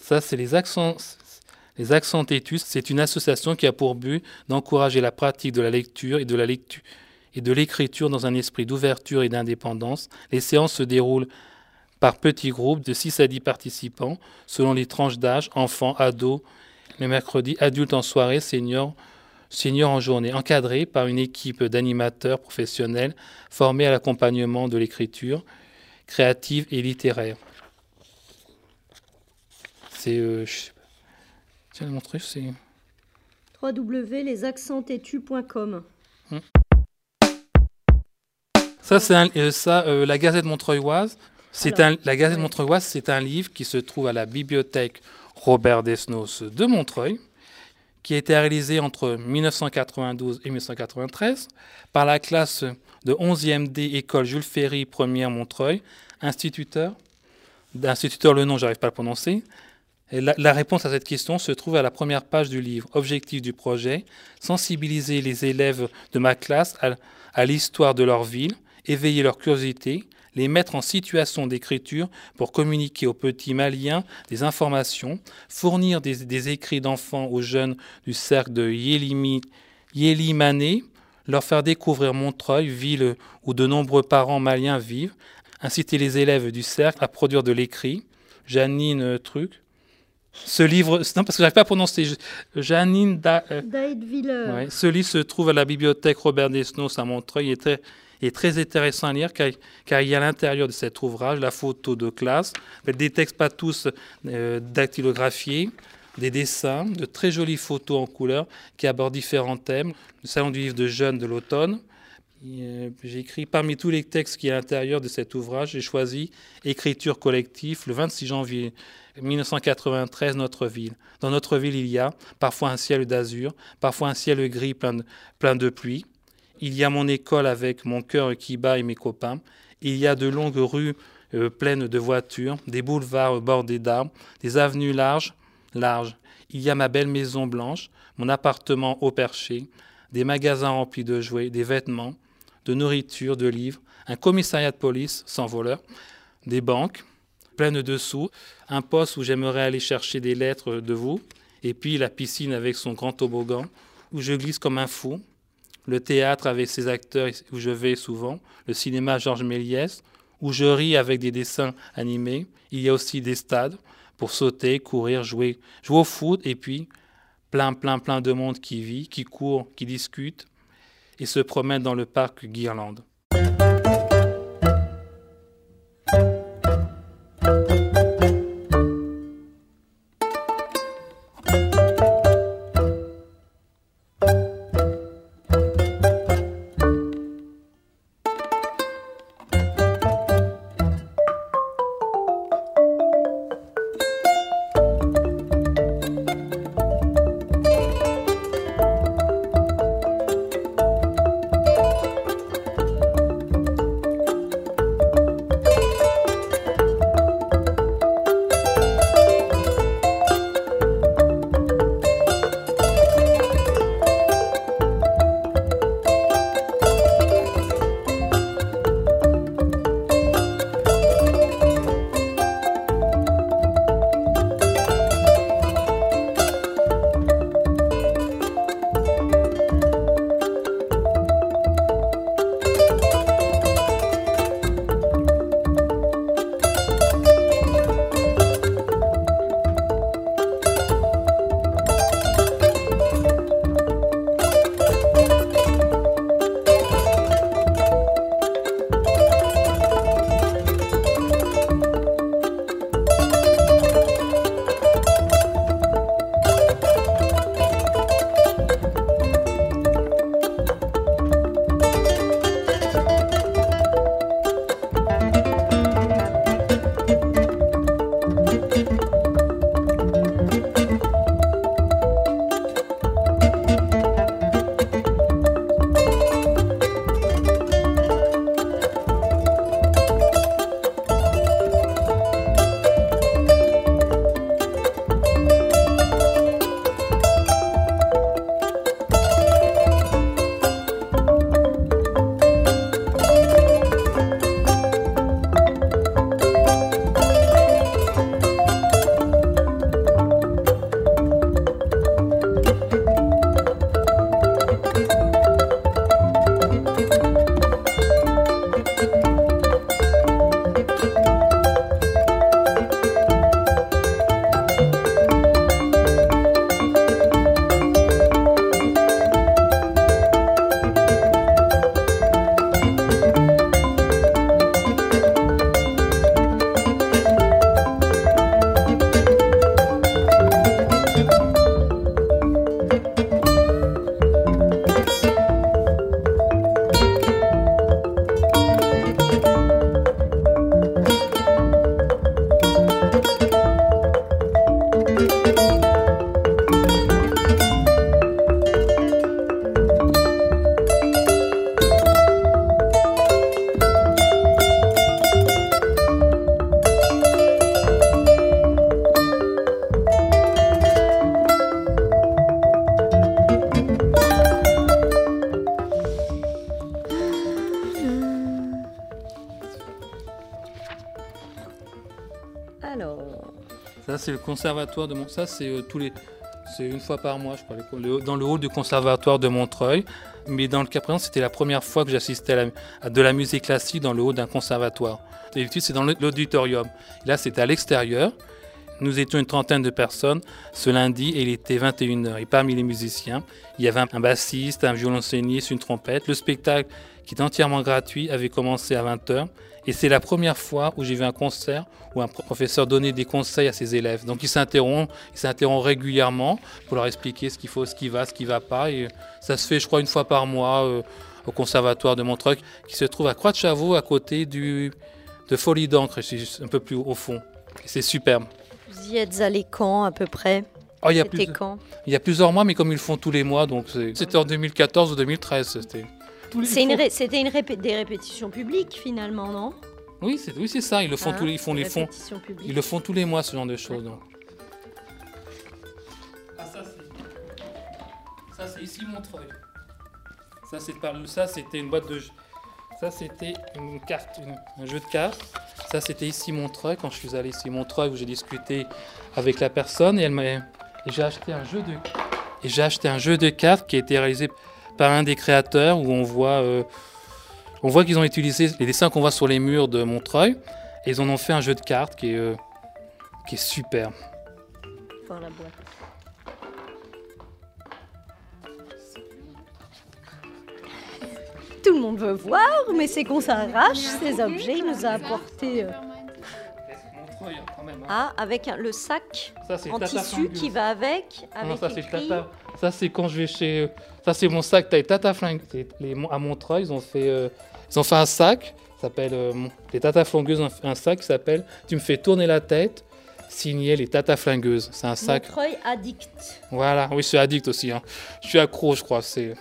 Ça, c'est les accents. Têtus, c'est une association qui a pour but d'encourager la pratique de la lecture et de la lecture et de l'écriture dans un esprit d'ouverture et d'indépendance. Les séances se déroulent par petits groupes de 6 à 10 participants, selon les tranches d'âge, enfants, ados, le mercredi, adultes en soirée, seniors, seniors en journée, encadrés par une équipe d'animateurs professionnels formés à l'accompagnement de l'écriture créative et littéraire. C'est. euh, je sais pas. Tiens, montrer, c'est. Ça, c'est un- euh, ça, euh, la Gazette Montreuilloise. C'est un, la Gazette Montreuilloise, c'est un livre qui se trouve à la bibliothèque Robert Desnos de Montreuil, qui a été réalisé entre 1992 et 1993 par la classe de 11e D École Jules Ferry, première Montreuil, instituteur, d'instituteur le nom, j'arrive pas à le prononcer. La, réponse à cette question se trouve à la première page du livre. Objectif du projet sensibiliser les élèves de ma classe à, l'histoire de leur ville, éveiller leur curiosité, les mettre en situation d'écriture pour communiquer aux petits maliens des informations, fournir des, écrits d'enfants aux jeunes du cercle de Yélimané, leur faire découvrir Montreuil, ville où de nombreux parents maliens vivent, inciter les élèves du cercle à produire de l'écrit. Janine Truc. Ce livre, non parce que j'arrive pas à prononcer. Janine da, euh. Ouais, ce livre se trouve à la bibliothèque Robert Desnos à Montreuil. Il est très, il est très intéressant à lire car, car il y a à l'intérieur de cet ouvrage la photo de classe, des textes pas tous euh, dactylographiés, des dessins, de très jolies photos en couleur qui abordent différents thèmes. Le salon du livre de jeunes de l'automne. Euh, J'ai écrit parmi tous les textes qui est à l'intérieur de cet ouvrage, j'ai choisi Écriture collective le 26 janvier 1993, notre ville. Dans notre ville, il y a parfois un ciel d'azur, parfois un ciel gris plein de, plein de pluie. Il y a mon école avec mon cœur qui bat et mes copains. Il y a de longues rues euh, pleines de voitures, des boulevards bordés d'arbres, des avenues larges, larges. Il y a ma belle maison blanche, mon appartement au perché, des magasins remplis de jouets, des vêtements, de nourriture, de livres, un commissariat de police sans voleurs, des banques pleines de sous, un poste où j'aimerais aller chercher des lettres de vous, et puis la piscine avec son grand toboggan, où je glisse comme un fou, le théâtre avec ses acteurs où je vais souvent, le cinéma Georges Méliès, où je ris avec des dessins animés. Il y a aussi des stades pour sauter, courir, jouer, jouer au foot, et puis plein, plein, plein de monde qui vit, qui court, qui discute, et se promène dans le parc Guirlande. C'est le conservatoire de Montreuil. Ça, c'est euh, tous les. C'est une fois par mois, je crois, dans le hall du conservatoire de Montreuil. Mais dans le cas présent, c'était la première fois que j'assistais à, à de la musique classique dans le hall d'un conservatoire. D'habitude, c'est dans l'auditorium. Là, c'était à l'extérieur. Nous étions une trentaine de personnes ce lundi et il était 21h. Et parmi les musiciens, il y avait un, bassiste, un violoncelliste, une trompette. Le spectacle, qui est entièrement gratuit, avait commencé à 20h. Et c'est la première fois où j'ai vu un concert où un professeur donnait des conseils à ses élèves. Donc il s'interrompt, il s'interrompt régulièrement pour leur expliquer ce qu'il faut, ce qui va, ce qui ne va pas. Et ça se fait, je crois, une fois par mois euh, au conservatoire de Montreuil, qui se trouve à Croix-de-Chavaux, à côté du, de Folie d'encre, un peu plus au fond. C'est superbe.
Vous y êtes allé quand à peu près
Oh, il y a
C'était
plus-
quand
Il y a plusieurs mois, mais comme ils le font tous les mois, donc c'était en 2014 ou 2013. C'était.
une ré- une répé- des répétitions publiques finalement, non?
Oui, c'est oui, ça. Ils le font
Hein,
tous les, ils font les. Ils le font tous les mois, ce genre de choses. donc. Ah, ça, c'est- ça, c'est ici Montreuil. Ça, c'est par... ça, c'était une boîte de. Ça, c'était une carte, un jeu de cartes. Ça, c'était ici Montreuil, quand je suis allé ici Montreuil, où j'ai discuté avec la personne et elle m'a. J'ai acheté un jeu de. Acheté un jeu de cartes qui a été réalisé par un des créateurs où on voit, euh, voit qu'ils ont utilisé les dessins qu'on voit sur les murs de Montreuil et ils en ont fait un jeu de cartes qui est, euh, qui est super.
La boîte. Tout le monde veut voir, mais c'est qu'on s'arrache ces objets. Il nous a apporté. euh, Ah, avec un- le sac
Ça, c'est
en
Tata
tissu
Flingueuse.
qui va avec. avec
non, ça c'est
écrit-
Tata. Ça c'est quand je vais chez. Ça c'est mon sac taille Tata Flingue. Les- à Montreuil, ils ont fait, euh, ils ont fait un sac. ça s'appelle euh, les Tata Flingueuses ont fait un sac qui s'appelle Tu me fais tourner la tête. Signé les Tata Flingueuses. C'est un sac.
Montreuil addict.
Voilà. Oui, je suis addict aussi. hein. Je suis accro, je crois. C'est.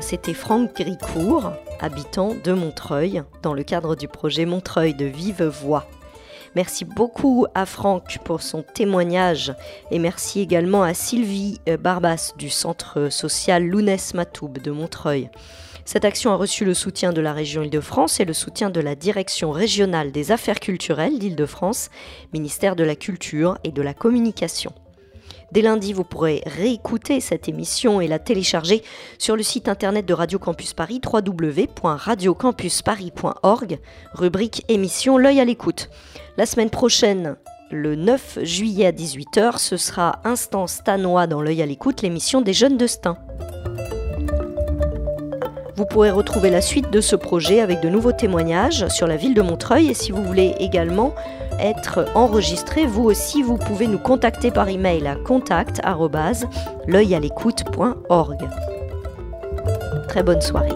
C'était Franck Gricourt, habitant de Montreuil, dans le cadre du projet Montreuil de Vive Voix. Merci beaucoup à Franck pour son témoignage et merci également à Sylvie Barbas du centre social Lounès Matoub de Montreuil. Cette action a reçu le soutien de la région Île-de-France et le soutien de la Direction régionale des affaires culturelles d'Île-de-France, ministère de la Culture et de la Communication. Dès lundi, vous pourrez réécouter cette émission et la télécharger sur le site internet de Radio Campus Paris, www.radiocampusparis.org, rubrique émission L'œil à l'écoute. La semaine prochaine, le 9 juillet à 18h, ce sera Instant Stanois dans L'œil à l'écoute, l'émission des jeunes de Stein. Vous pourrez retrouver la suite de ce projet avec de nouveaux témoignages sur la ville de Montreuil et si vous voulez également être enregistré, vous aussi vous pouvez nous contacter par email à contact@l'œilalécoute.org. Très bonne soirée.